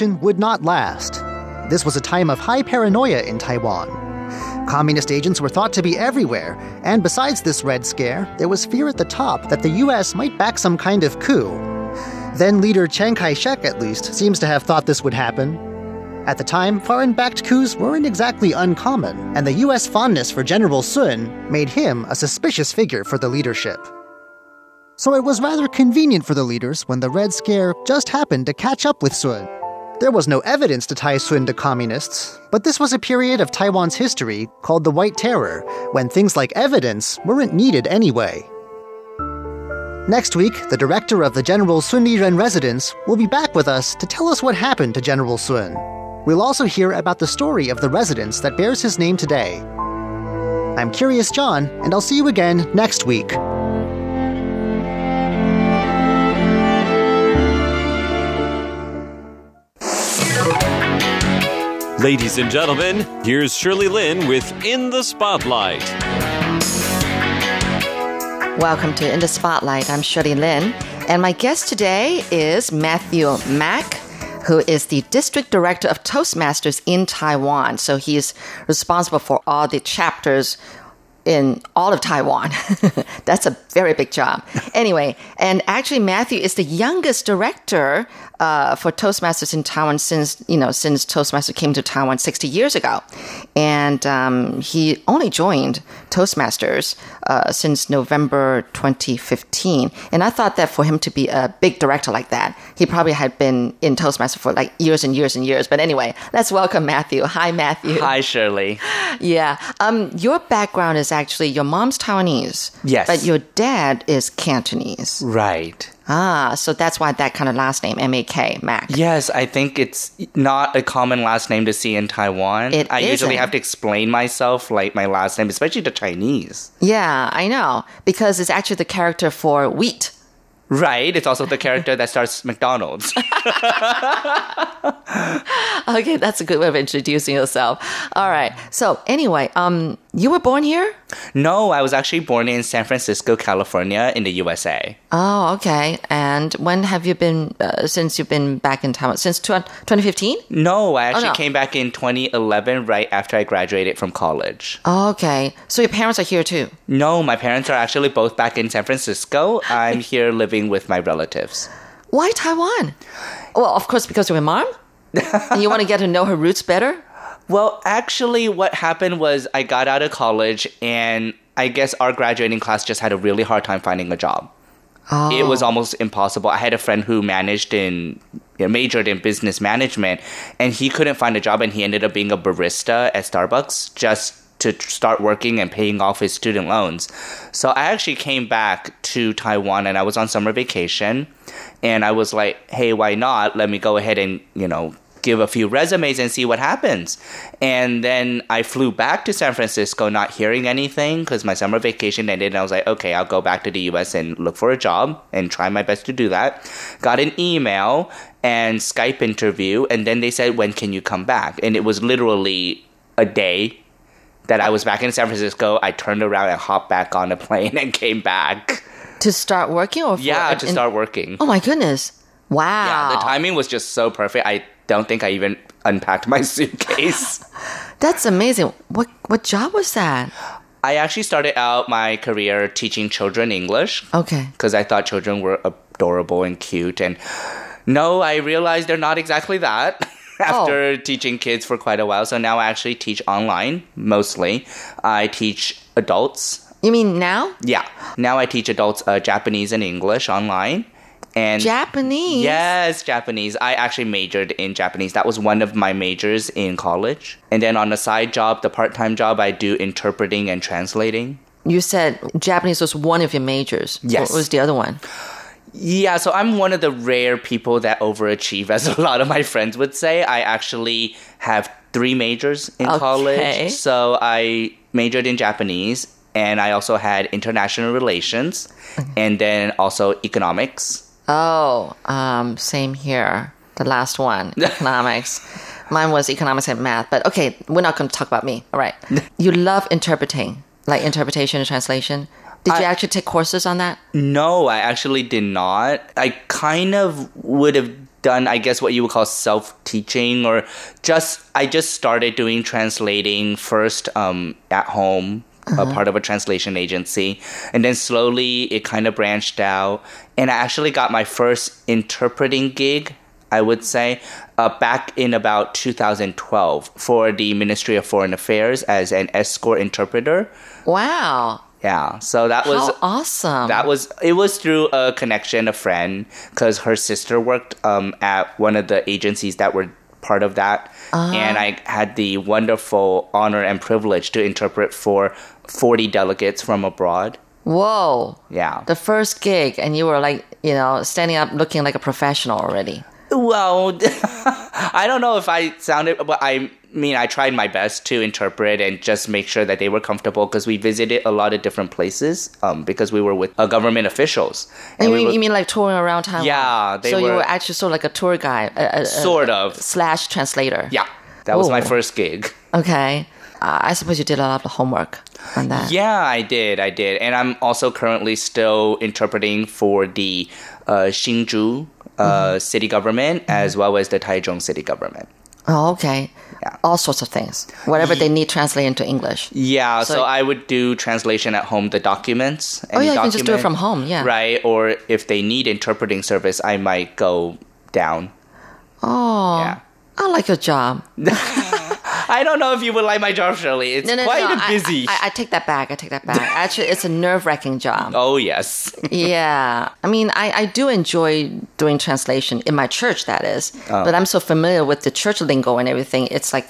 would not last. This was a time of high paranoia in Taiwan. Communist agents were thought to be everywhere, and besides this Red Scare, there was fear at the top that the US might back some kind of coup. Then leader Chiang Kai shek, at least, seems to have thought this would happen. At the time, foreign backed coups weren't exactly uncommon, and the US fondness for General Sun made him a suspicious figure for the leadership. So it was rather convenient for the leaders when the Red Scare just happened to catch up with Sun. There was no evidence to tie Sun to communists, but this was a period of Taiwan's history called the White Terror, when things like evidence weren't needed anyway. Next week, the director of the General Sun Liren residence will be back with us to tell us what happened to General Sun. We'll also hear about the story of the residence that bears his name today. I'm Curious John, and I'll see you again next week. Ladies and gentlemen, here's Shirley Lin with In the Spotlight. Welcome to In the Spotlight. I'm Shirley Lin, and my guest today is Matthew Mak, who is the district director of Toastmasters in Taiwan. So he is responsible for all the chapters in all of Taiwan. That's a very big job. Anyway, and actually, Matthew is the youngest director uh, for Toastmasters in Taiwan since you know since Toastmasters came to Taiwan 60 years ago, and um, he only joined Toastmasters uh, since November 2015. And I thought that for him to be a big director like that, he probably had been in Toastmasters for like years and years and years. But anyway, let's welcome Matthew. Hi, Matthew. Hi, Shirley. Yeah, um, your background is actually your mom's Taiwanese. Yes. but your dad is Cantonese. Right. Ah, so that's why that kind of last name, M A K, Mak. Yes, I think it's not a common last name to see in Taiwan. It I usually isn't. have to explain myself, like my last name, especially to Chinese. Yeah, I know. Because it's actually the character for wheat. Right. It's also the character that starts McDonald's. Okay, that's a good way of introducing yourself. All right. So anyway, um, you were born here? no, I was actually born in San Francisco, California, in the USA. Oh, okay. And when have you been, uh, since you've been back in Taiwan? Since 2015? No, I actually no. came back in 2011, right after I graduated from college. Oh, okay. So your parents are here too? No, my parents are actually both back in San Francisco. I'm here living with my relatives. Why Taiwan? Well, of course, because of your mom? and you want to get to know her roots better? Well, actually, what happened was I got out of college, and I guess our graduating class just had a really hard time finding a job. It was oh. almost impossible. I had a friend who managed in, you know, majored in business management, and he couldn't find a job, and he ended up being a barista at Starbucks just to start working and paying off his student loans. So I actually came back to Taiwan, and I was on summer vacation, and I was like, "Hey, why not? Let me go ahead and you know." give a few resumes and see what happens. And then I flew back to San Francisco, not hearing anything because my summer vacation ended. And I was like, okay, I'll go back to the US and look for a job and try my best to do that. Got an email and Skype interview. And then they said, when can you come back? And it was literally a day that I was back in San Francisco. I turned around and hopped back on a plane and came back. To start working or Yeah, to in- start working. Oh my goodness. Wow. Yeah, the timing was just so perfect. I don't think I even unpacked my suitcase. That's amazing. What what job was that? I actually started out my career teaching children English Okay. because I thought children were adorable and cute. And no, I realized they're not exactly that after teaching kids for quite a while. So now I actually teach online mostly. I teach adults. You mean now? Yeah. Now I teach adults uh, Japanese and English online. And Japanese. Yes, Japanese. I actually majored in Japanese. That was one of my majors in college. And then on the side job, the part time job, I do interpreting and translating. You said Japanese was one of your majors. Yes. What was the other one? Yeah, so I'm one of the rare people that overachieve, as a lot of my friends would say. I actually have three majors in Okay. college. So I majored in Japanese, and I also had international relations, and then also economics. Oh, um, same here. The last one, economics. Mine was economics and math. But okay, we're not going to talk about me. All right. You love interpreting, like interpretation and translation. Did you actually take courses on that? No, I actually did not. I kind of would have done, I guess, what you would call self teaching, or just I just started doing translating first um, at home. A part of a translation agency, and then slowly it kind of branched out, and I actually got my first interpreting gig I would say, uh, back in about 2012 for the Ministry of Foreign Affairs as an escort interpreter. Wow. Yeah, so that was How awesome. that was it was through a connection, a friend, because her sister worked um, at one of the agencies that were part of that, and I had the wonderful honor and privilege to interpret for 40 delegates from abroad. Whoa. Yeah. The first gig, and you were like, you know, standing up looking like a professional already. Well, I don't know if I sounded, but I mean, I tried my best to interpret and just make sure that they were comfortable because we visited a lot of different places um, because we were with uh, government officials. And you, we mean, were- you mean like touring around Taiwan? Yeah, they so you were- were actually sort of like a tour guide, a, a- a- Sort of. slash translator. yeah, that was my first gig. Okay. Uh, I suppose you did a lot of homework on that. Yeah, I did, I did, and I'm also currently still interpreting for the uh, Hsinchu uh, Mm-hmm. city government as well as the Taichung city government. Oh, okay. Yeah. All sorts of things. Whatever they need translate into English. Yeah, so, So- I would do translation at home, the documents. Oh, yeah, you can just do it from home, yeah. Right, or if they need interpreting service, I might go down. Oh, Yeah. I like your job. I don't know if you would like my job, Shirley. It's No, no, quite no. a busy. I, I, I take that back. I take that back. Actually, it's a nerve wracking job. oh yes. Yeah. I mean, I, I do enjoy doing translation in my church, that is. Oh. But I'm so familiar with the church lingo and everything. It's like,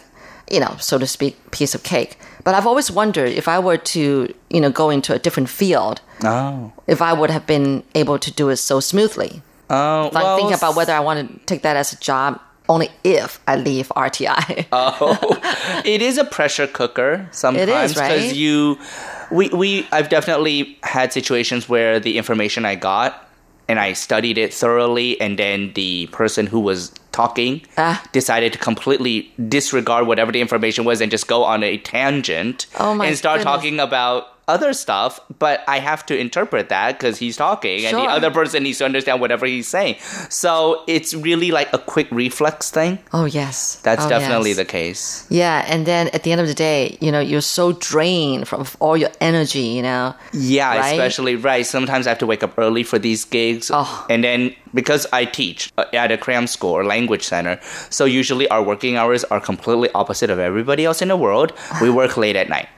you know, so to speak, piece of cake. But I've always wondered if I were to, you know, go into a different field, Oh. if I would have been able to do it so smoothly. Oh. If I'm thinking about whether I want to take that as a job only if I leave RTI. Oh, it is a pressure cooker sometimes right? you, we we I've definitely had situations where the information I got and I studied it thoroughly, and then the person who was talking Ah. decided to completely disregard whatever the information was and just go on a tangent Oh my and start goodness. talking about other stuff. But I have to interpret that because he's talking, and the other person needs to understand whatever he's saying. So it's really like a quick reflex thing. oh, yes. That's Oh, definitely yes. the case. Yeah, and then at the end of the day, you know, you're so drained from all your energy, you know. Yeah, Right? especially right. Sometimes I have to wake up early for these gigs, Oh. and then because I teach uh, at a cram school or language center, so usually our working hours are completely opposite of everybody else in the world. We work late at night,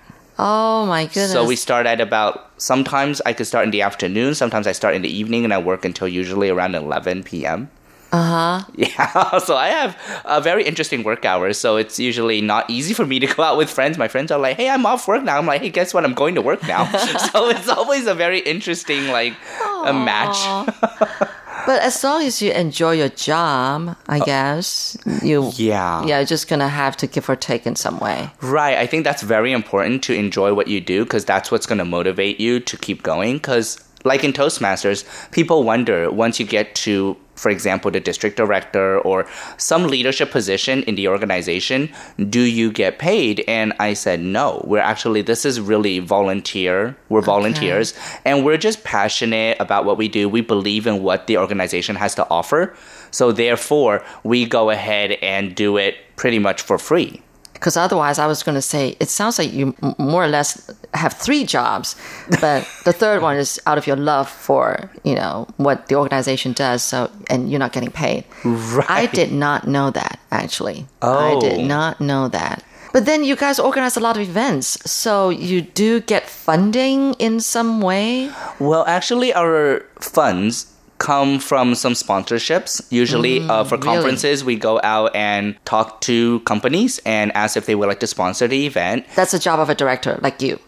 Oh my goodness. so we start at about. Sometimes I could start in the afternoon. Sometimes I start in the evening, and I work until usually around eleven p.m. Uh huh. Yeah, so I have a very interesting work hours. So it's usually not easy for me to go out with friends. My friends are like, "Hey, I'm off work now." I'm like, "Hey, guess what? I'm going to work now." so it's always a very interesting like a match. But as long as you enjoy your job, I guess you Uh, Yeah. yeah, you're just gonna have to give or take in some way. Right. I think that's very important to enjoy what you do because that's what's going to motivate you to keep going. Because, like in Toastmasters, people wonder once you get to, for example, the district director or some leadership position in the organization, do you get paid? And I said, no. We're actually, this is really volunteer. We're volunteers and we're just passionate about what we do. We believe in what the organization has to offer. So, therefore, we go ahead and do it pretty much for free. Because otherwise, I was gonna say it sounds like you m- more or less have three jobs, but the third one is out of your love for you know what the organization does. So and you're not getting paid. Right. I did not know that actually. Oh. I did not know that. But then you guys organize a lot of events, so you do get funding in some way. Well, actually, our funds come from some sponsorships. Usually, uh, for Mm, really? conferences, we go out and talk to companies and ask if they would like to sponsor the event. That's the job of a director like you.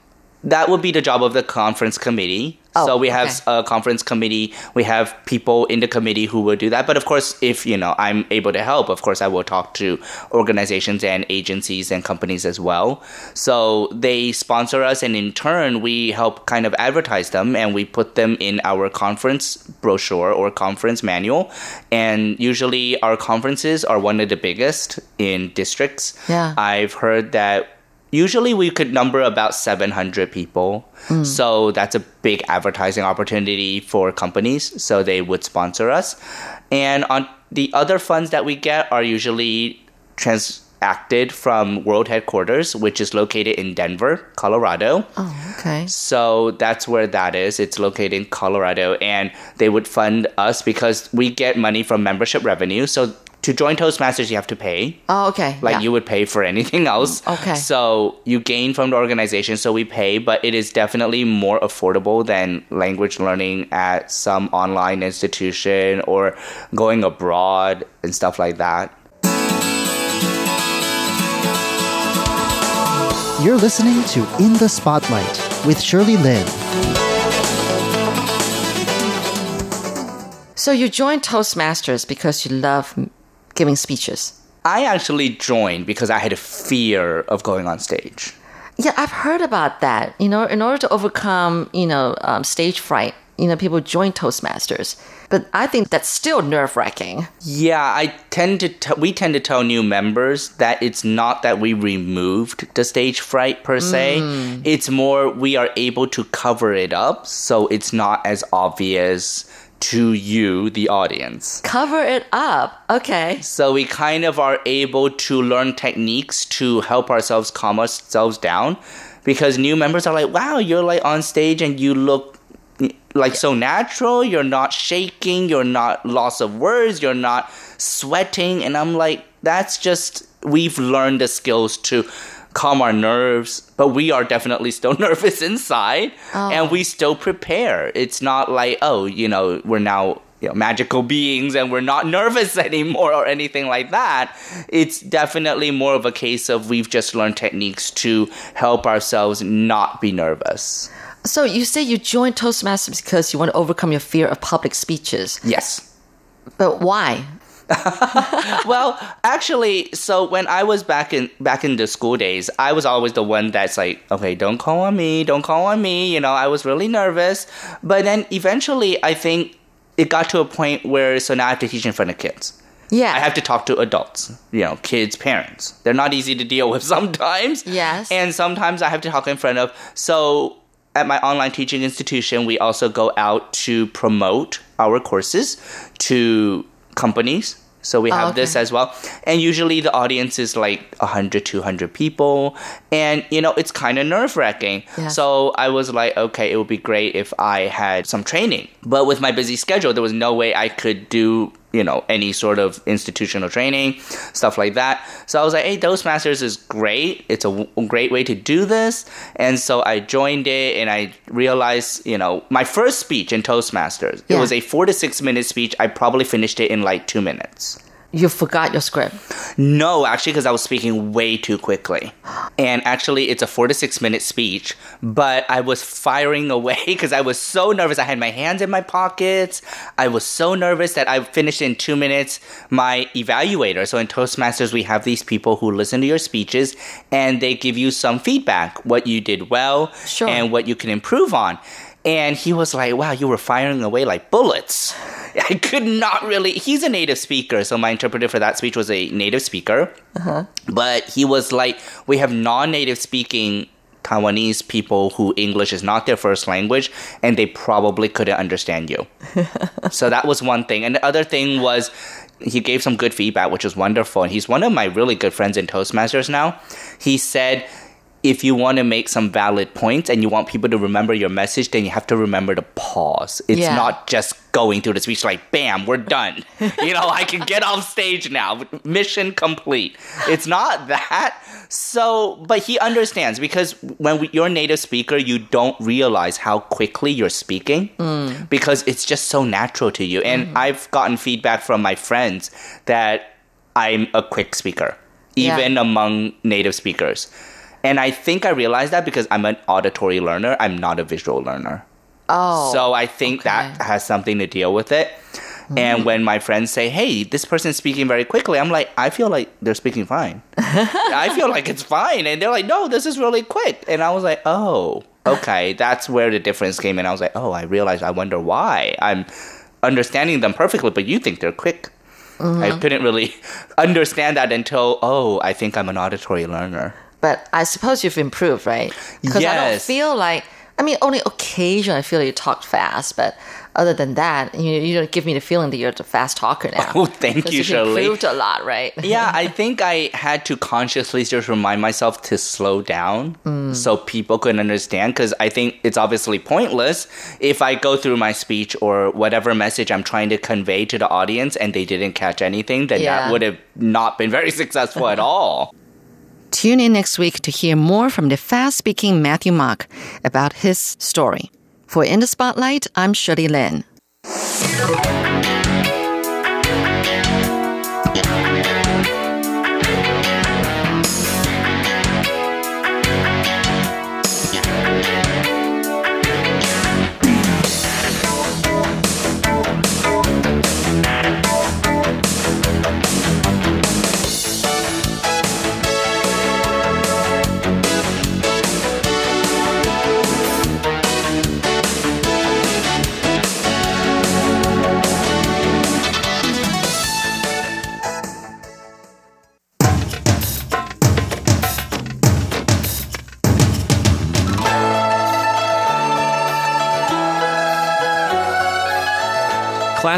That would be the job of the conference committee. Oh, so we have okay. a conference committee. We have people in the committee who will do that. But of course, if you know I'm able to help, of course I will talk to organizations and agencies and companies as well. So they sponsor us, and in turn, we help kind of advertise them, and we put them in our conference brochure or conference manual. And usually, our conferences are one of the biggest in districts. Yeah. I've heard that usually we could number about 700 people mm. so that's a big advertising opportunity for companies so they would sponsor us And on the other funds that we get are usually transacted from world headquarters, which is located in Denver, Colorado. Oh, okay. So that's where that is. It's located in Colorado, and they would fund us because we get money from membership revenue. So to join Toastmasters, you have to pay. Oh, okay. Like yeah. you would pay for anything else. Okay. So you gain from the organization, so we pay, but it is definitely more affordable than language learning at some online institution or going abroad and stuff like that. You're listening to In the Spotlight with Shirley Lin. So you joined Toastmasters because you love m- giving speeches. I actually joined because I had a fear of going on stage. Yeah, I've heard about that. You know, in order to overcome, you know, um, stage fright, you know, people join Toastmasters. But I think that's still nerve wracking. Yeah, I tend to t- we tend to tell new members that it's not that we removed the stage fright per se. It's more we are able to cover it up so it's not as obvious to you the audience. Cover it up. Okay. So we kind of are able to learn techniques to help ourselves calm ourselves down because new members are like, "Wow, you're like on stage and you look like so natural. You're not shaking, you're not loss of words, you're not sweating." And I'm like, "That's just we've learned the skills to calm our nerves, but we are definitely still nervous inside oh. and we still prepare. It's not like, oh, you know, we're now you know, magical beings and we're not nervous anymore or anything like that. It's definitely more of a case of we've just learned techniques to help ourselves not be nervous. So you say you joined Toastmasters because you want to overcome your fear of public speeches. Yes. But why? well, actually, so when I was back in back in the school days, I was always the one that's like, okay, don't call on me, don't call on me. You know, I was really nervous. But then eventually, I think it got to a point where so now I have to teach in front of kids. Yeah. I have to talk to adults, you know, kids, parents. They're not easy to deal with sometimes. Yes. And sometimes I have to talk in front of. So at my online teaching institution, we also go out to promote our courses to companies. So we have oh, this okay. as well. And usually the audience is like 100, 200 people. And, you know, it's kind of nerve wracking. Yes. So I was like, okay, it would be great if I had some training. But with my busy schedule, there was no way I could do you know any sort of institutional training stuff like that. So i was like hey toastmasters is great. It's a w- great way to do this. And so i joined it and i realized you know my first speech in toastmasters it was a four to six minute speech. I probably finished it in like two minutes you forgot your script. no, actually, because I was speaking way too quickly. And actually, it's a four to six minute speech, but I was firing away because I was so nervous. I had my hands in my pockets. I was so nervous that I finished in two minutes my evaluator. So in Toastmasters, we have these people who listen to your speeches and they give you some feedback what you did well Sure. and what you can improve on. And he was like, wow, you were firing away like bullets. I could not really. He's a native speaker, so my interpreter for that speech was a native speaker. Uh-huh. But he was like, we have non native speaking Taiwanese people who English is not their first language, and they probably couldn't understand you. so that was one thing. And the other thing was, he gave some good feedback, which was wonderful. And he's one of my really good friends in Toastmasters now. He said, if you want to make some valid points and you want people to remember your message, then you have to remember to pause. It's Yeah. not just going through the speech like, bam, we're done. you know, I can get off stage now. Mission complete. It's not that. So, but he understands because when we, you're a native speaker, you don't realize how quickly you're speaking mm. because it's just so natural to you. And mm-hmm. I've gotten feedback from my friends that I'm a quick speaker, Yeah. even among native speakers. And I think I realized that because I'm an auditory learner, I'm not a visual learner. Oh. So I think that has something to deal with it. And mm-hmm. when my friends say, "Hey, this person's speaking very quickly," I'm like, "I feel like they're speaking fine. I feel like it's fine." And they're like, "No, this is really quick." And I was like, "Oh, okay, that's where the difference came in." I was like, "Oh, I realized. I wonder why I'm understanding them perfectly, but you think they're quick." I mm-hmm. couldn't really understand that until, oh, I think I'm an auditory learner. But I suppose you've improved, right? Because I don't feel like, I mean, only occasionally I feel you talk fast, but other than that, you you don't give me the feeling that you're a fast talker now. Oh, thank you, you've Shirley. improved a lot, right? yeah, I think I had to consciously just remind myself to slow down mm. so people could understand because I think it's obviously pointless if I go through my speech or whatever message I'm trying to convey to the audience and they didn't catch anything, then Yeah. that would have not been very successful at all. Tune in next week to hear more from the fast speaking Matthew Mak about his story. For In the Spotlight, I'm Shirley Lin.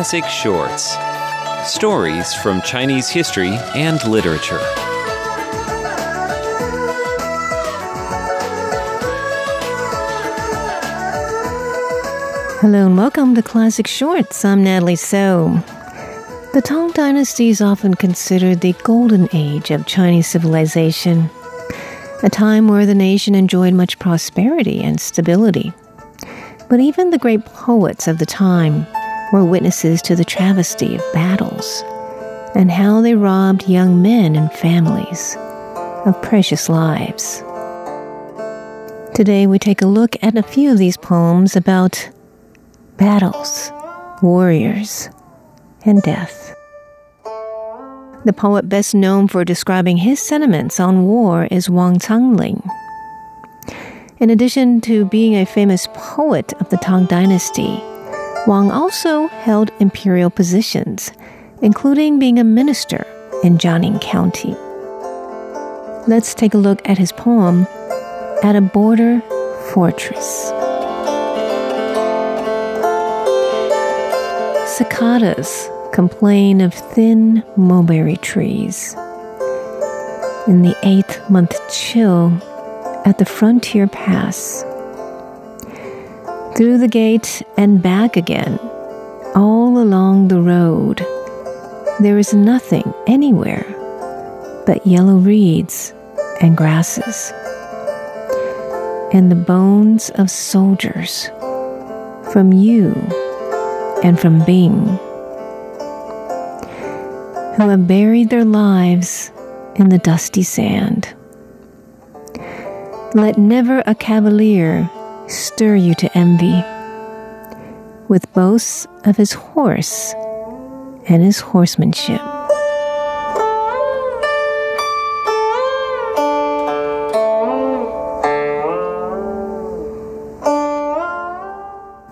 Classic Shorts Stories from Chinese history and literature. Hello and welcome to Classic Shorts. I'm Natalie So. The Tang Dynasty is often considered the golden age of Chinese civilization, a time where the nation enjoyed much prosperity and stability. But even the great poets of the time were witnesses to the travesty of battles and how they robbed young men and families of precious lives. Today we take a look at a few of these poems about battles, warriors, and death. The poet best known for describing his sentiments on war is Wang Changling. In addition to being a famous poet of the Tang Dynasty, Wang also held imperial positions, including being a minister in Jiangning County. Let's take a look at his poem, At a Border Fortress. Cicadas complain of thin mulberry trees. In the eighth month chill at the frontier pass. Through the gate and back again, all along the road, there is nothing anywhere but yellow reeds and grasses, and the bones of soldiers from you and from Bing, who have buried their lives in the dusty sand. Let never a cavalier stir you to envy with boasts of his horse and his horsemanship.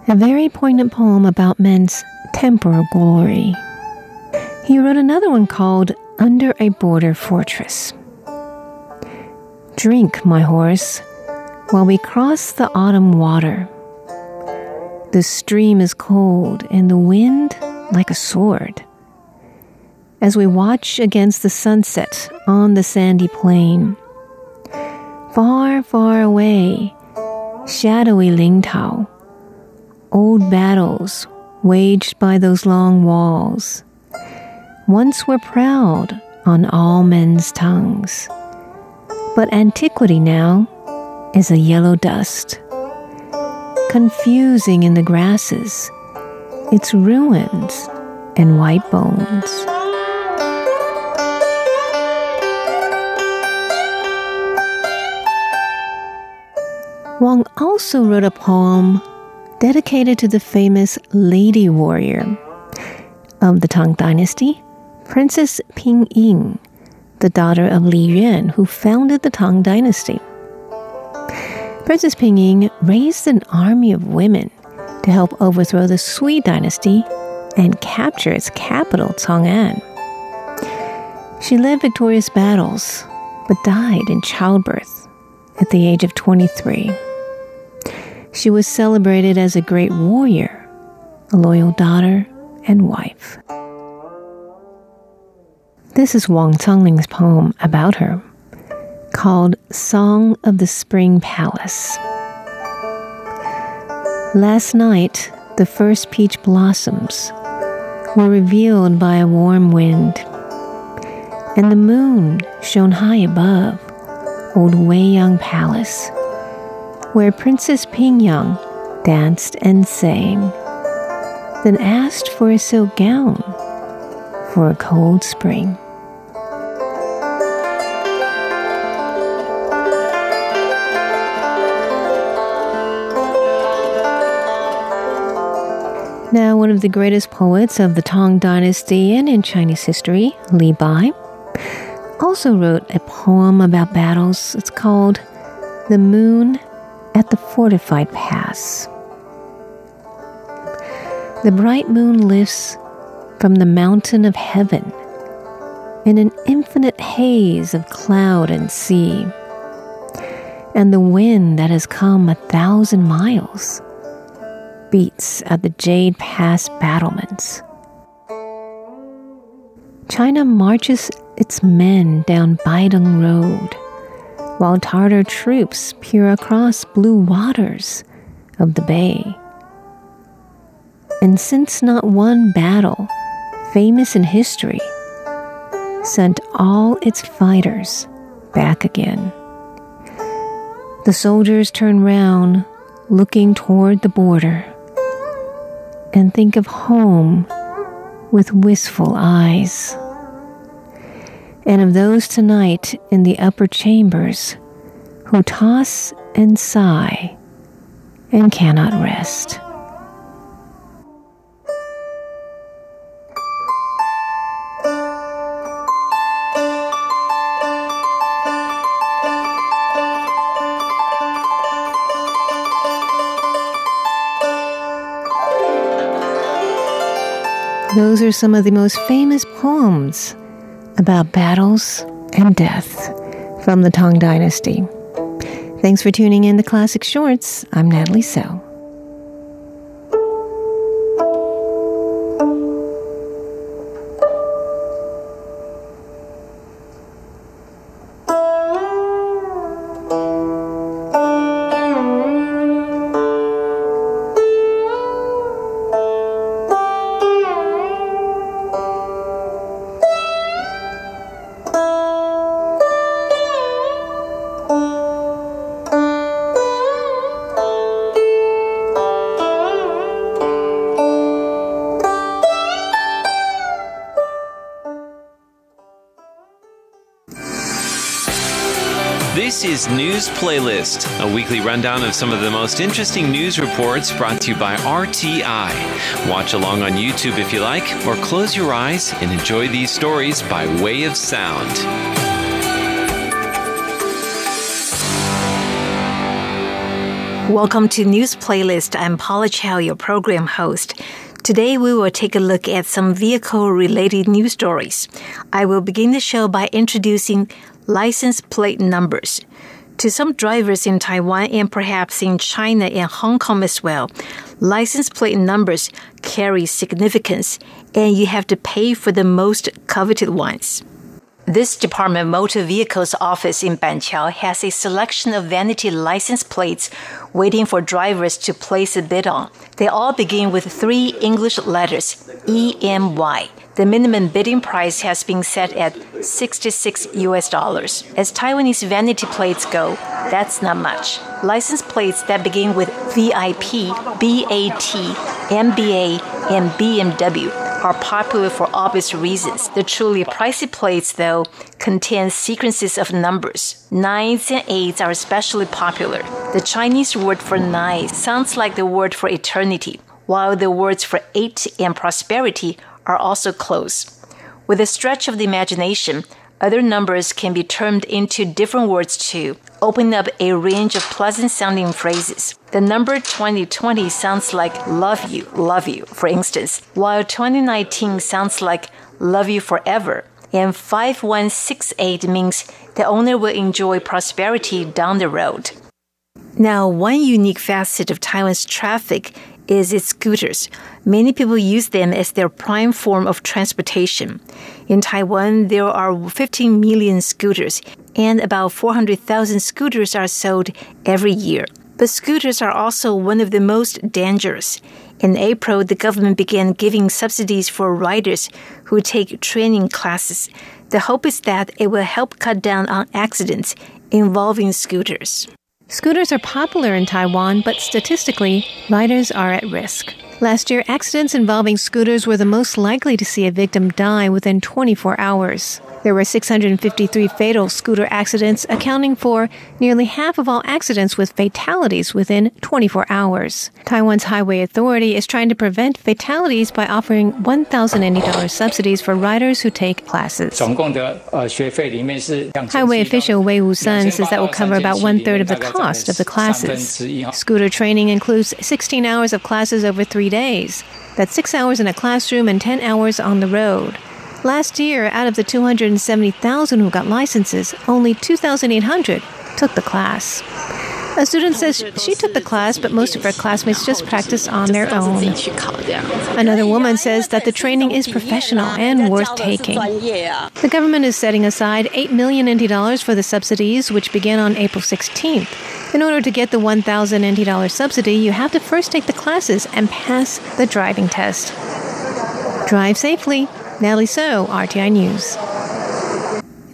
A very poignant poem about men's temporal glory. He wrote another one called Under a Border Fortress. Drink, my horse, while we cross the autumn water. The stream is cold and the wind like a sword. As we watch against the sunset on the sandy plain, far, far away, shadowy Lintao, old battles waged by those long walls, once were proud on all men's tongues. But antiquity now is a yellow dust, confusing in the grasses its ruins and white bones. Wang also wrote a poem dedicated to the famous lady warrior of the Tang Dynasty, Princess Pingyang, the daughter of Li Yuan, who founded the Tang Dynasty. Princess Pingyang raised an army of women to help overthrow the Sui dynasty and capture its capital, Chang'an. She led victorious battles, but died in childbirth at the age of 23. She was celebrated as a great warrior a loyal daughter and wife. This is Wang Changling's poem about her, called Song of the Spring Palace. Last night, the first peach blossoms were revealed by a warm wind, and the moon shone high above old Weiyang Palace, where Princess Pingyang danced and sang, then asked for a silk gown for a cold spring. Now, one of the greatest poets of the Tang Dynasty and in Chinese history, Li Bai, also wrote a poem about battles. It's called The Moon at the Fortified Pass. The bright moon lifts from the mountain of heaven in an infinite haze of cloud and sea, and the wind that has come a thousand miles beats at the Jade Pass battlements. China marches its men down Baideng Road, while Tartar troops peer across blue waters of the bay. And since not one battle, famous in history, sent all its fighters back again. The soldiers turn round, looking toward the border and think of home with wistful eyes. And of those tonight in the upper chambers who toss and sigh and cannot rest. Those are some of the most famous poems about battles and death from the Tang Dynasty. Thanks for tuning in to Classic Shorts. I'm Natalie So. News Playlist, a weekly rundown of some of the most interesting news reports brought to you by RTI. Watch along on YouTube if you like, or close your eyes and enjoy these stories by way of sound. Welcome to News Playlist. I'm Paula Chow, your program host. Today we will take a look at some vehicle related news stories. I will begin the show by introducing license plate numbers. To some drivers in Taiwan and perhaps in China and Hong Kong as well, license plate numbers carry significance and you have to pay for the most coveted ones. This Department Motor Vehicles office in Banqiao has a selection of vanity license plates waiting for drivers to place a bid on. They all begin with three English letters EMY. The minimum bidding price has been set at 66 US dollars. As Taiwanese vanity plates go, that's not much. License plates that begin with VIP, BAT, MBA, and BMW are popular for obvious reasons. The truly pricey plates, though, contain sequences of numbers. Nines and eights are especially popular. The Chinese word for nine sounds like the word for eternity, while the words for eight and prosperity are also close. With a stretch of the imagination, other numbers can be turned into different words too, opening up a range of pleasant sounding phrases. The number 2020 sounds like love you, love you, for instance, while 2019 sounds like love you forever. And 5168 means the owner will enjoy prosperity down the road. Now, one unique facet of Taiwan's traffic is its scooters. Many people use them as their prime form of transportation. In Taiwan, there are 15 million scooters, and about 400,000 scooters are sold every year. But scooters are also one of the most dangerous. In April, the government began giving subsidies for riders who take training classes. The hope is that it will help cut down on accidents involving scooters. Scooters are popular in Taiwan, but statistically, riders are at risk. Last year, accidents involving scooters were the most likely to see a victim die within 24 hours. There were 653 fatal scooter accidents, accounting for nearly half of all accidents with fatalities within 24 hours. Taiwan's Highway Authority is trying to prevent fatalities by offering $1,000 subsidies for riders who take classes. Highway official Wei Wusan says that will cover about one third of the cost of the classes. Scooter training includes 16 hours of classes over three days. That's six hours in a classroom and 10 hours on the road. Last year, out of the 270,000 who got licenses, only 2,800 took the class. A student says she took the class, but most of her classmates just practice on their own. Another woman says that the training is professional and worth taking. The government is setting aside 8 million NT dollars for the subsidies, which began on April 16th. In order to get the 1,000 NT dollar subsidy, you have to first take the classes and pass the driving test. Drive safely. Natalie So, RTI News.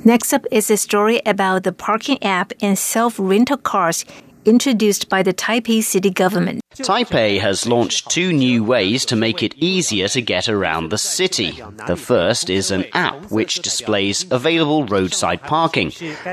Next up is a story about the parking app and self rental cars introduced by the Taipei city government. Taipei has launched two new ways to make it easier to get around the city. The first is an app which displays available roadside parking.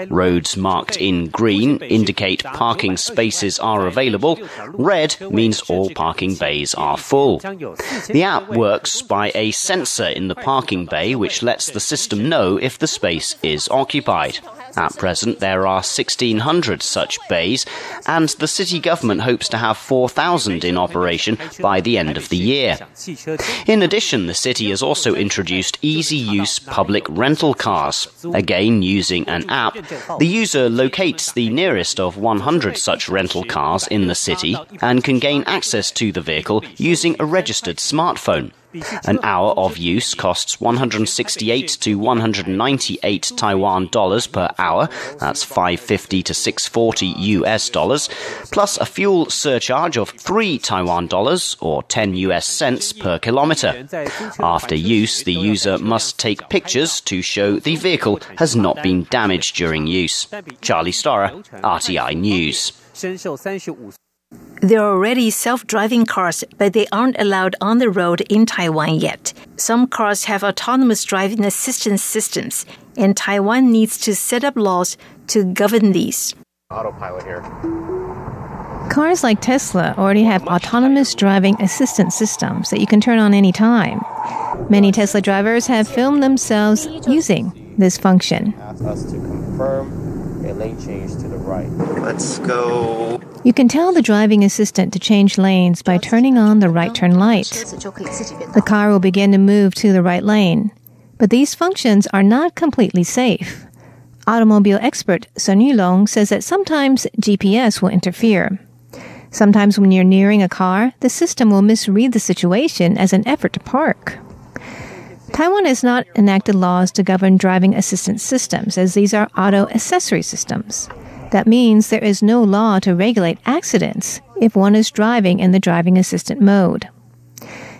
Roads marked in green indicate parking spaces are available. Red means all parking bays are full. The app works by a sensor in the parking bay which lets the system know if the space is occupied. At present, there are 1,600 such bays, and the city government hopes to have 4,000 in operation by the end of the year. In addition, the city has also introduced easy use public rental cars. Again, using an app, the user locates the nearest of 100 such rental cars in the city and can gain access to the vehicle using a registered smartphone. An hour of use costs 168 to 198 Taiwan dollars per hour. That's 550 to 640 US dollars, plus a fuel surcharge of 3 Taiwan dollars or 10 US cents per kilometer. After use, the user must take pictures to show the vehicle has not been damaged during use. Charlie Storer, RTI News. There are already self driving cars, but they aren't allowed on the road in Taiwan yet. Some cars have autonomous driving assistance systems, and Taiwan needs to set up laws to govern these. Autopilot here. Cars like Tesla already have autonomous driving assistance systems that you can turn on anytime. Many Tesla drivers have filmed themselves using this function. Ask us to confirm a lane change to the right. Let's go. You can tell the driving assistant to change lanes by turning on the right turn light. The car will begin to move to the right lane. But these functions are not completely safe. Automobile expert Sun Yulong says that sometimes GPS will interfere. Sometimes when you're nearing a car, the system will misread the situation as an effort to park. Taiwan has not enacted laws to govern driving assistance systems, as these are auto accessory systems. That means there is no law to regulate accidents if one is driving in the driving assistant mode.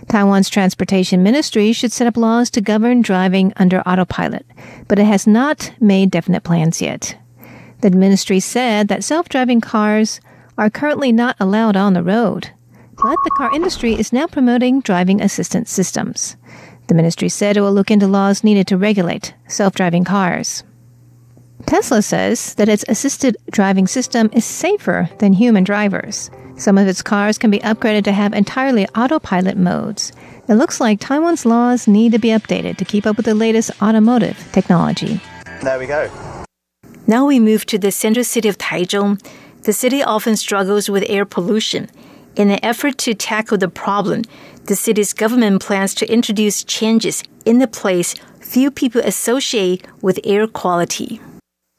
Taiwan's transportation ministry should set up laws to govern driving under autopilot, but it has not made definite plans yet. The ministry said that self driving cars are currently not allowed on the road, but the car industry is now promoting driving assistance systems. The ministry said it will look into laws needed to regulate self driving cars. Tesla says that its assisted driving system is safer than human drivers. Some of its cars can be upgraded to have entirely autopilot modes. It looks like Taiwan's laws need to be updated to keep up with the latest automotive technology. There we go. Now we move to the central city of Taichung. The city often struggles with air pollution. In an effort to tackle the problem, the city's government plans to introduce changes in the place few people associate with air quality.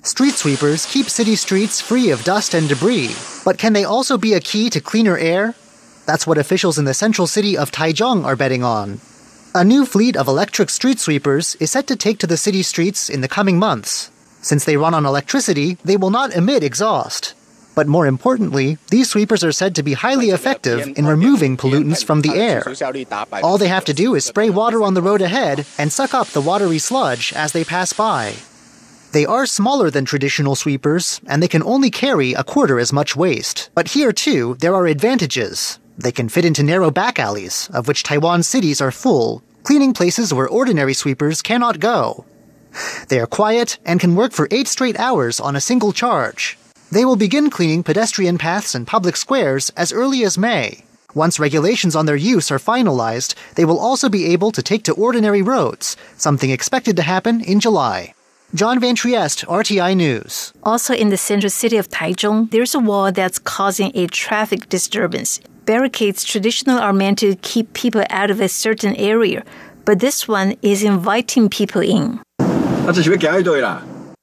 Street sweepers keep city streets free of dust and debris, but can they also be a key to cleaner air? That's what officials in the central city of Taichung are betting on. A new fleet of electric street sweepers is set to take to the city streets in the coming months. Since they run on electricity, they will not emit exhaust. But more importantly, these sweepers are said to be highly effective in removing pollutants from the air. All they have to do is spray water on the road ahead and suck up the watery sludge as they pass by. They are smaller than traditional sweepers, and they can only carry a quarter as much waste. But here, too, there are advantages. They can fit into narrow back alleys, of which Taiwan cities are full, cleaning places where ordinary sweepers cannot go. They are quiet and can work for eight straight hours on a single charge. They will begin cleaning pedestrian paths and public squares as early as May. Once regulations on their use are finalized, they will also be able to take to ordinary roads, something expected to happen in July. John Van Trieste, RTI News. Also in the central city of Taichung, there's a wall that's causing a traffic disturbance. Barricades traditionally are meant to keep people out of a certain area, but this one is inviting people in.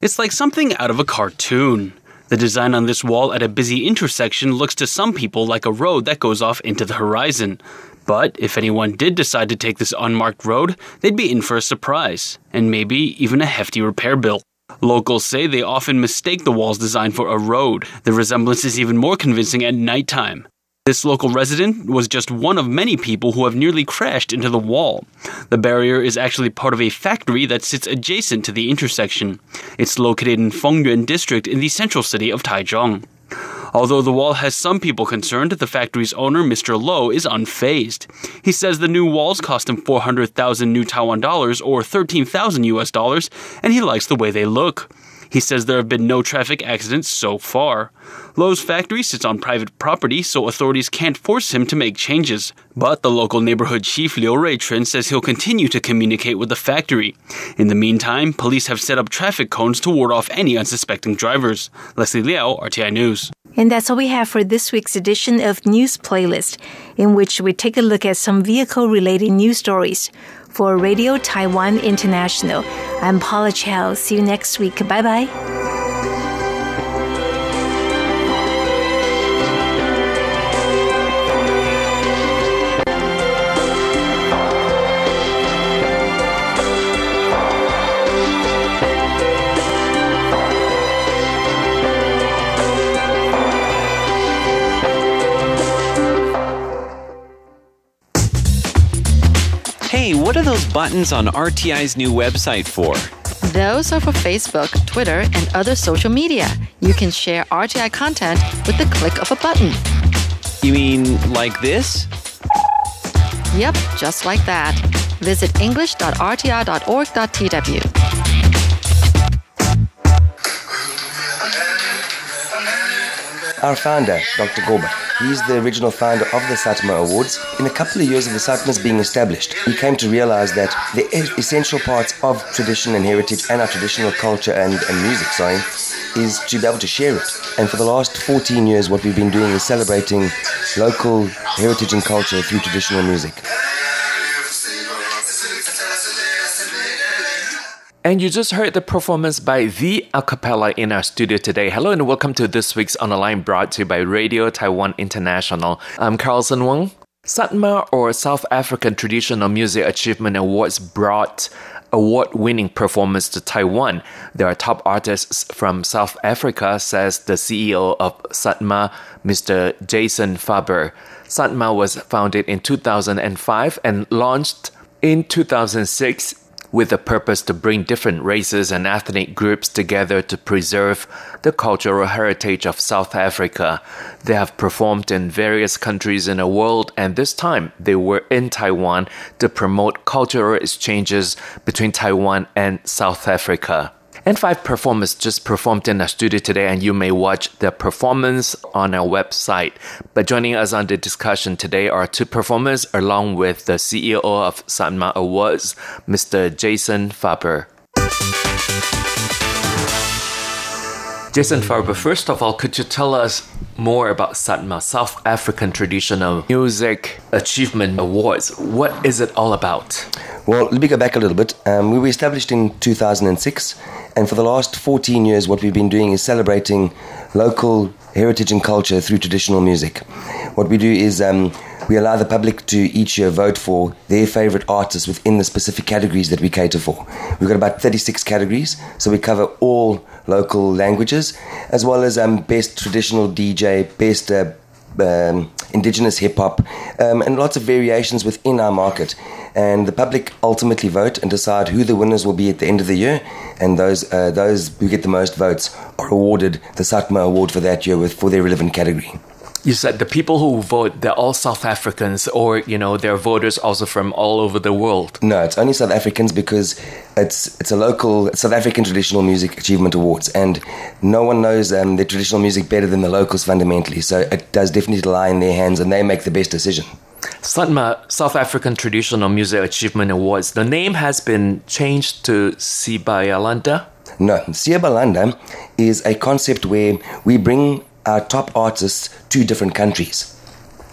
It's like something out of a cartoon. The design on this wall at a busy intersection looks to some people like a road that goes off into the horizon. But if anyone did decide to take this unmarked road, they'd be in for a surprise, and maybe even a hefty repair bill. Locals say they often mistake the wall's design for a road. The resemblance is even more convincing at nighttime. This local resident was just one of many people who have nearly crashed into the wall. The barrier is actually part of a factory that sits adjacent to the intersection. It's located in Fengyuan district in the central city of Taichung. Although the wall has some people concerned, the factory's owner, Mr. Low, is unfazed. He says the new walls cost him 400,000 new Taiwan dollars or 13,000 US dollars, and he likes the way they look. He says there have been no traffic accidents so far. Lowe's factory sits on private property, so authorities can't force him to make changes. But the local neighborhood chief Liu Ruichen says he'll continue to communicate with the factory. In the meantime, police have set up traffic cones to ward off any unsuspecting drivers. Leslie Liao, RTI News. And that's all we have for this week's edition of News Playlist, in which we take a look at some vehicle related news stories. For Radio Taiwan International, I'm Paula Chow. See you next week. Bye bye. What are those buttons on RTI's new website for? Those are for Facebook, Twitter, and other social media. You can share RTI content with the click of a button. You mean like this? Yep, just like that. Visit english.rti.org.tw. Our founder, Dr. Goba, He's the original founder of the Satma Awards. In a couple of years of the Satmas being established, he came to realize that the essential parts of tradition and heritage and our traditional culture and, and music, sorry, is to be able to share it. And for the last 14 years, what we've been doing is celebrating local heritage and culture through traditional music. And you just heard the performance by The Acapella in our studio today. Hello and welcome to this week's On the Line brought to you by Radio Taiwan International. I'm Carlson Wong. Satma or South African Traditional Music Achievement Awards brought award winning performance to Taiwan. There are top artists from South Africa, says the CEO of Satma, Mr. Jason Faber. Satma was founded in 2005 and launched in 2006 with the purpose to bring different races and ethnic groups together to preserve the cultural heritage of South Africa. They have performed in various countries in the world, and this time they were in Taiwan to promote cultural exchanges between Taiwan and South Africa. N5 Performance just performed in our studio today, and you may watch the performance on our website. But joining us on the discussion today are two performers, along with the CEO of Satma Awards, Mr. Jason Faber. Jason Faber, first of all, could you tell us more about Satma, South African Traditional Music Achievement Awards? What is it all about? Well, let me go back a little bit. Um, we were established in 2006, and for the last 14 years, what we've been doing is celebrating local heritage and culture through traditional music. What we do is um, we allow the public to each year vote for their favorite artists within the specific categories that we cater for. We've got about 36 categories, so we cover all local languages, as well as um, best traditional DJ, best uh, um, indigenous hip hop, um, and lots of variations within our market. And the public ultimately vote and decide who the winners will be at the end of the year. And those uh, those who get the most votes are awarded the Satma Award for that year with for their relevant category you said the people who vote they're all South Africans, or you know, they're voters also from all over the world. No, it's only South Africans because it's it's a local South African Traditional Music Achievement Awards, and no one knows um, the traditional music better than the locals fundamentally. So it does definitely lie in their hands, and they make the best decision. SATMA, South African Traditional Music Achievement Awards. The name has been changed to Siyabalanda. No, Siyabalanda is a concept where we bring our top artists to different countries.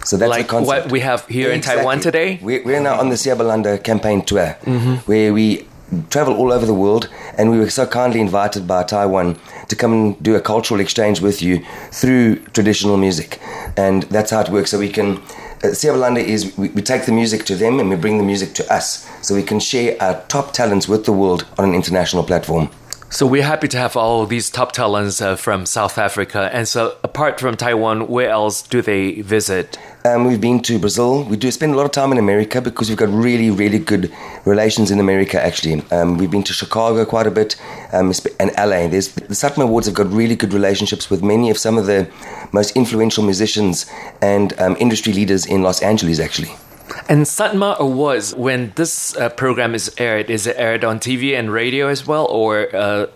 So that's like what we have here exactly. in Taiwan today. We're, we're now on the Siyabalanda campaign tour, mm-hmm. where we travel all over the world, and we were so kindly invited by Taiwan to come and do a cultural exchange with you through traditional music, and that's how it works. So we can. Uh, Siyabalanda is we, we take the music to them and we bring the music to us, so we can share our top talents with the world on an international platform. So we're happy to have all these top talents uh, from South Africa. And so, apart from Taiwan, where else do they visit? Um, we've been to Brazil. We do spend a lot of time in America because we've got really, really good relations in America. Actually, um, we've been to Chicago quite a bit um, and LA. There's, the Satma Awards have got really good relationships with many of some of the most influential musicians and um, industry leaders in Los Angeles. Actually. And Satma Awards, when this uh, program is aired, is it aired on TV and radio as well, or uh,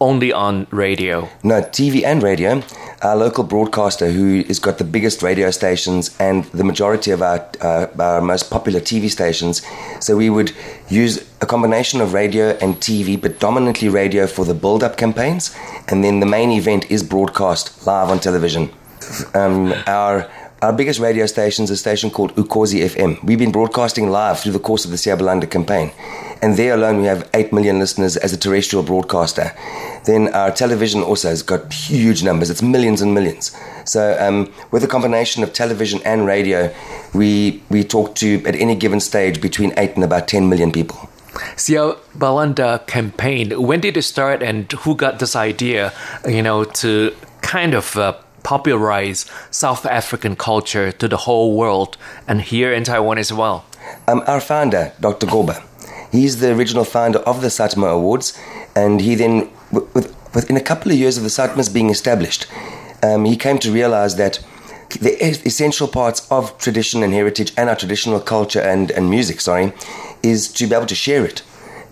only on radio? No, TV and radio. Our local broadcaster, who has got the biggest radio stations and the majority of our, uh, our most popular TV stations, so we would use a combination of radio and TV, but dominantly radio for the build up campaigns, and then the main event is broadcast live on television. Um, our our biggest radio station is a station called Ukhozi FM. We've been broadcasting live through the course of the Siyabalanda campaign. And there alone, we have 8 million listeners as a terrestrial broadcaster. Then our television also has got huge numbers. It's millions and millions. So, um, with a combination of television and radio, we, we talk to, at any given stage, between 8 and about 10 million people. Siyabalanda campaign, when did it start and who got this idea, you know, to kind of uh, popularize South African culture to the whole world and here in Taiwan as well? Um, our founder, Dr. Goba, he's the original founder of the Satma Awards, and he then, with, within a couple of years of the Satmas being established, um, he came to realize that the essential parts of tradition and heritage and our traditional culture and, and music, sorry, is to be able to share it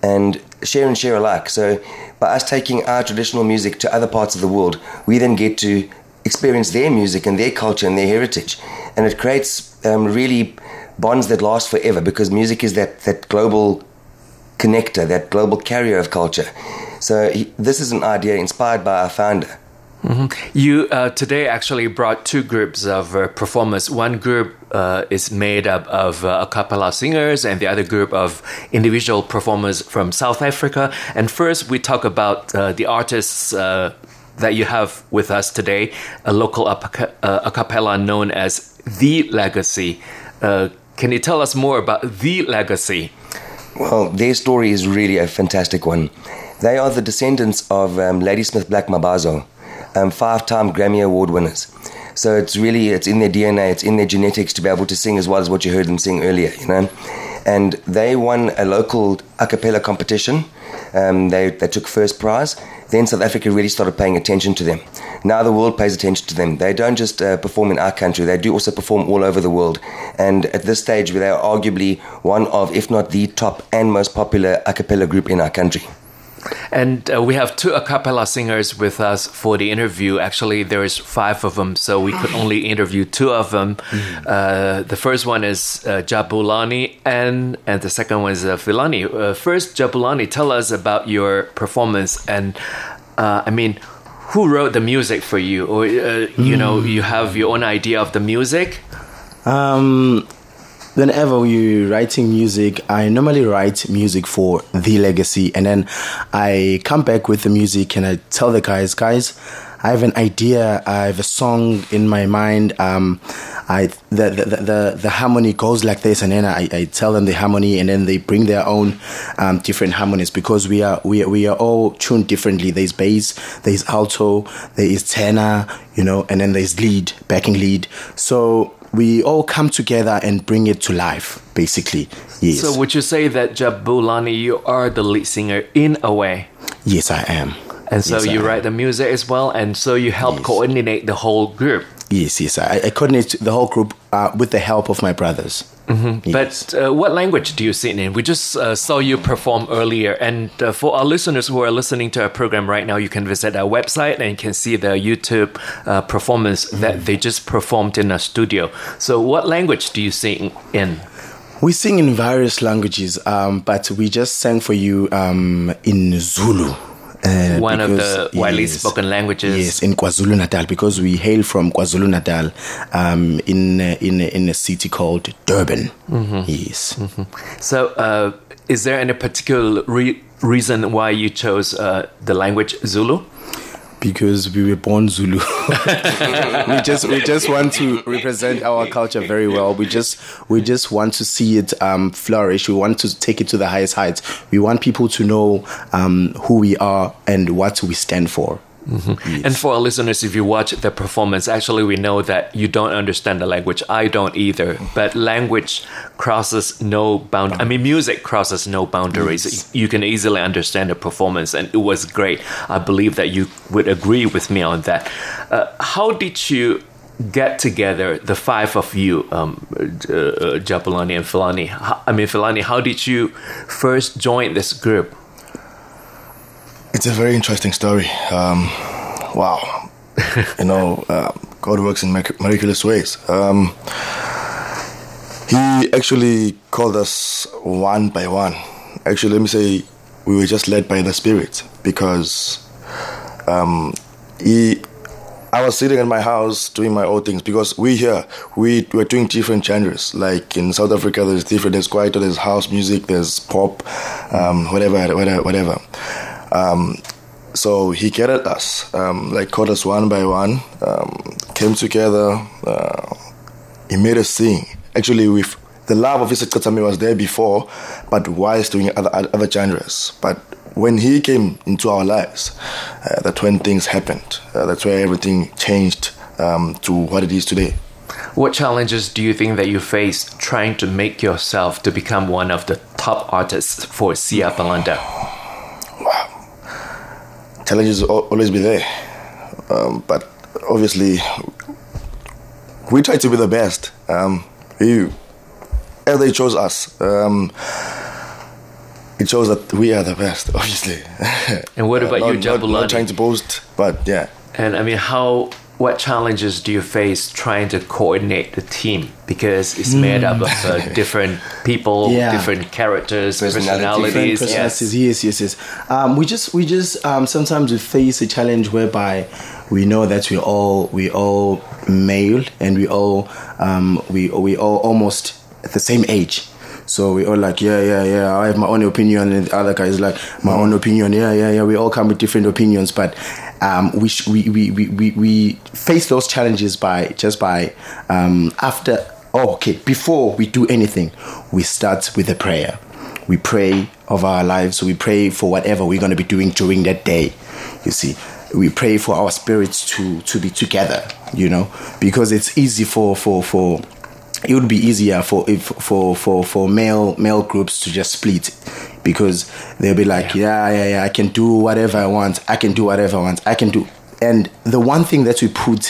and share and share alike. So, by us taking our traditional music to other parts of the world, we then get to experience their music and their culture and their heritage. And it creates um, really bonds that last forever because music is that, that global connector, that global carrier of culture. So he, this is an idea inspired by our founder. Mm-hmm. You uh, today actually brought two groups of uh, performers. One group uh, is made up of uh, a cappella singers, and the other group of individual performers from South Africa. And first, we talk about uh, the artists uh, that you have with us today, a local a, cappella known as The Legacy. Uh, can you tell us more about The Legacy? Well, their story is really a fantastic one. They are the descendants of um, Ladysmith Black Mambazo, um, five-time Grammy Award winners. So it's really it's in their DNA, it's in their genetics to be able to sing as well as what you heard them sing earlier, you know. And they won a local a cappella competition. Um, they they took first prize, then South Africa really started paying attention to them. Now the world pays attention to them. They don't just uh, perform in our country, they do also perform all over the world. And at this stage, they are arguably one of, if not the top and most popular a cappella group in our country. And uh, we have two a cappella singers with us for the interview. Actually, there's five of them, so we could only interview two of them. Mm-hmm. Uh, the first one is uh, Jabulani, and and the second one is uh, Filani. Uh, first, Jabulani, tell us about your performance, and uh, I mean, who wrote the music for you, or uh, you mm. know, you have your own idea of the music. Um, whenever we're writing music, I normally write music for the legacy, and then I come back with the music and I tell the guys, guys, I have an idea. I have a song in my mind. Um, I the, the the, the harmony goes like this, and then I, I tell them the harmony, and then they bring their own um, different harmonies because we are we we are all tuned differently. There's bass, there's alto, there is tenor, you know, and then there's lead, backing lead. So we all come together and bring it to life, basically. Yes. So would you say that Jabulani, you are the lead singer in a way? Yes, I am. And so Yes, I you am. write the music as well, and so you help coordinate the whole group. Yes, yes. I, I coordinate the whole group uh, with the help of my brothers. Mm-hmm. But uh, what language do you sing in? We just uh, saw you perform earlier, and uh, for our listeners who are listening to our program right now, you can visit our website and you can see the YouTube uh, performance that they just performed in a studio. So, what language do you sing in? We sing in various languages, um, but we just sang for you um, in Zulu. Uh, One of because- the widely yes, spoken languages. Yes, in KwaZulu Natal, because we hail from KwaZulu Natal, um, in uh, in in a city called Durban. Mhm. Yes. So, uh, is there any particular re- reason why you chose uh, the language Zulu? Because we were born Zulu. we just we just want to represent our culture very well. We just we just want to see it um, flourish. We want to take it to the highest heights. We want people to know um, who we are and what we stand for. Mhm. And for our listeners, if you watch the performance, actually, we know that you don't understand the language. I don't either. But language crosses no bound. I mean, music crosses no boundaries. Yes. You can easily understand the performance, and it was great. I believe that you would agree with me on that. Uh, how did you? Get together, the five of you, um, uh, Jabulani and Filani. I mean, Filani, how did you first join this group? It's a very interesting story. Um, wow. you know, uh, God works in miraculous ways. Um, he actually called us one by one. Actually, let me say we were just led by the Spirit because um, he. I was sitting in my house doing my own things because we here we were doing different genres. Like in South Africa, there's different. There's kwaito, there's house music, there's pop, um, whatever, whatever, whatever. Um, so he gathered us, um, like called us one by one, um, came together. Uh, he made us sing. Actually, with the love of Isaac Katsami was there before, but whilst doing other other genres. But when he came into our lives, uh, that's when things happened. Uh, that's where everything changed um, to what it is today. What challenges do you think that you face trying to make yourself to become one of the top artists for Siyabalanda? Challenges will always be there. Um, but obviously, we try to be the best. Um, we, as they chose us, um, it shows that we are the best, obviously. And what about not, you, not, Jabulani? not trying to boast, but yeah. And I mean, how? What challenges do you face trying to coordinate the team because it's made up of uh, different people, Yeah. different characters, Different personalities? Yes. Yes, yes, yes. Um, we just, we just, um, sometimes we face a challenge whereby we know that we all, we all male and we all, um, we, we all almost at the same age. So we all like, yeah, yeah, yeah. I have my own opinion, and the other guy is like, my own opinion. Yeah, yeah, yeah. We all come with different opinions, but um, we, sh- we, we, we, we, face those challenges by just by um, after. Oh, okay. Before we do anything, we start with a prayer. We pray of our lives. We pray for whatever we're going to be doing during that day. You see, we pray for our spirits to to be together. You know, because it's easy for for for it would be easier for if for for for male male groups to just split because they'll be like yeah. yeah yeah i can do whatever i want. I can do whatever i want. I can do and the one thing that we put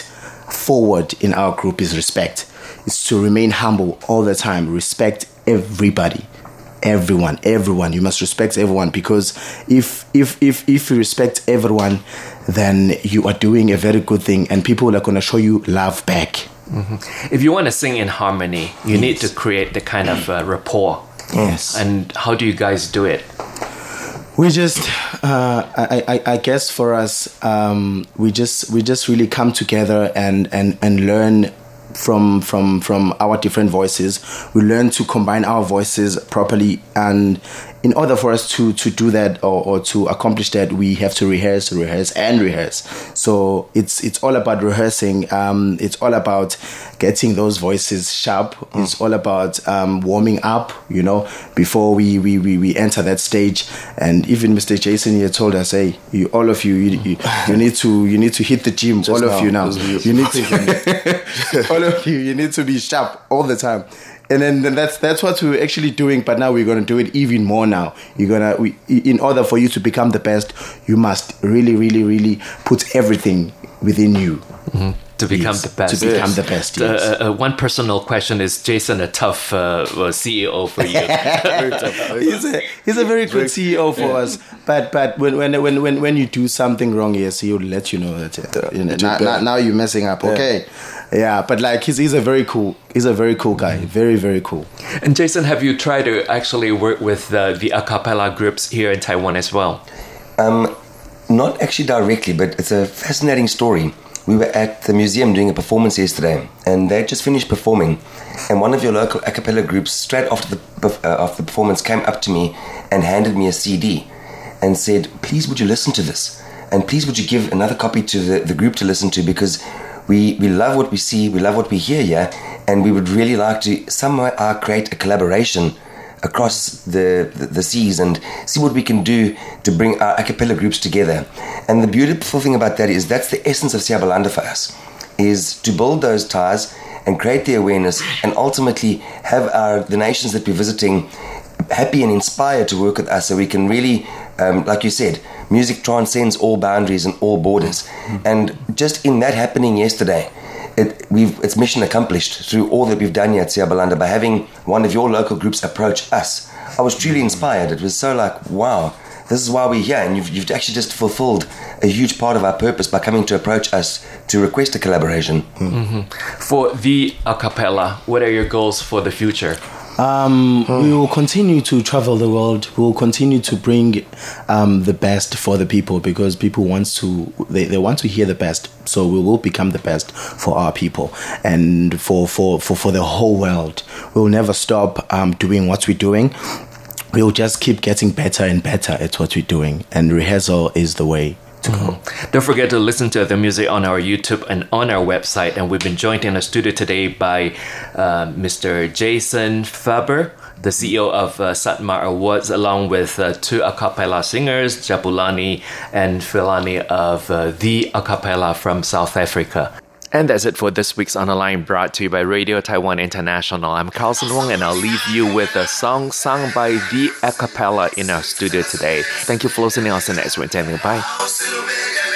forward in our group is respect. Is to remain humble all the time. Respect everybody. Everyone. Everyone. You must respect everyone because if if if if you respect everyone then you are doing a very good thing and people are going to show you love back. Mhm. If you want to sing in harmony, you need to create the kind of uh, rapport. Yes. And how do you guys do it? we just uh, I, I, I guess for us um, we just we just really come together and and and learn from from from our different voices. We learn to combine our voices properly, and in order for us to to do that or, or to accomplish that, we have to rehearse, rehearse, and rehearse. So it's it's all about rehearsing. Um, it's all about getting those voices sharp. Mm. It's all about um, warming up. You know, before we, we we we enter that stage. And even Mr. Jason here told us, hey, you, all of you, you, you, you need to you need to hit the gym. Just all now, of you now. You need to all of you. You need to be sharp all the time and then, that's that's what we're actually doing but now we're going to do it even more now you're going to in order for you to become the best you must really really really put everything within you mm-hmm. To become yes, the best to become yes. the best yes. uh, uh, one personal question is jason a tough uh, ceo for you he's, a, he's a very good ceo for yeah. us but but when, when when when when you do something wrong yes he'll let you know that uh, you know, now, now, now, you're messing up okay yeah yeah, but like he's he's a very cool he's a very cool guy, very very cool. And Jason, have you tried to actually work with uh, the a cappella groups here in Taiwan as well? Um, not actually directly, but it's a fascinating story. We were at the museum doing a performance yesterday, and they just finished performing. And one of your local a cappella groups, straight after the uh, after the performance, came up to me and handed me a CD, and said, "Please, would you listen to this? And please, would you give another copy to the, the group to listen to because." we, we love what we see, we love what we hear yeah, and we would really like to somehow uh, create a collaboration across the, the, the, seas and see what we can do to bring our a cappella groups together. And the beautiful thing about that is that's the essence of Siyabalanda for us, is to build those ties and create the awareness and ultimately have our the nations that we're visiting happy and inspired to work with us so we can really, um, like you said, music transcends all boundaries and all borders. Mm-hmm. And just in that happening yesterday, it, we've, it's mission accomplished through all that we've done here at Siyabalanda by having one of your local groups approach us. I was truly inspired. It was so like, wow, this is why we're here. And you've, you've actually just fulfilled a huge part of our purpose by coming to approach us to request a collaboration. Mm-hmm. For the a cappella, what are your goals for the future? Um, hmm. We will continue to travel the world. We will continue to bring um, the best for the people because people want to they, they want to hear the best. So we will become the best for our people and for for for, for the whole world. We will never stop um, doing what we're doing. We'll just keep getting better and better at what we're doing, and rehearsal is the way Mm-hmm. Don't forget to listen to the music on our YouTube and on our website. And we've been joined in the studio today by uh, Mr. Jason Faber the CEO of uh, Satma Awards, along with uh, two a cappella singers, Jabulani and Filani of uh, the a cappella from South Africa. And that's it for this week's On the Line brought to you by Radio Taiwan International. I'm Carlson Wong and I'll leave you with a song sung by the a cappella in our studio today. Thank you for listening. I'll see you next week. Bye.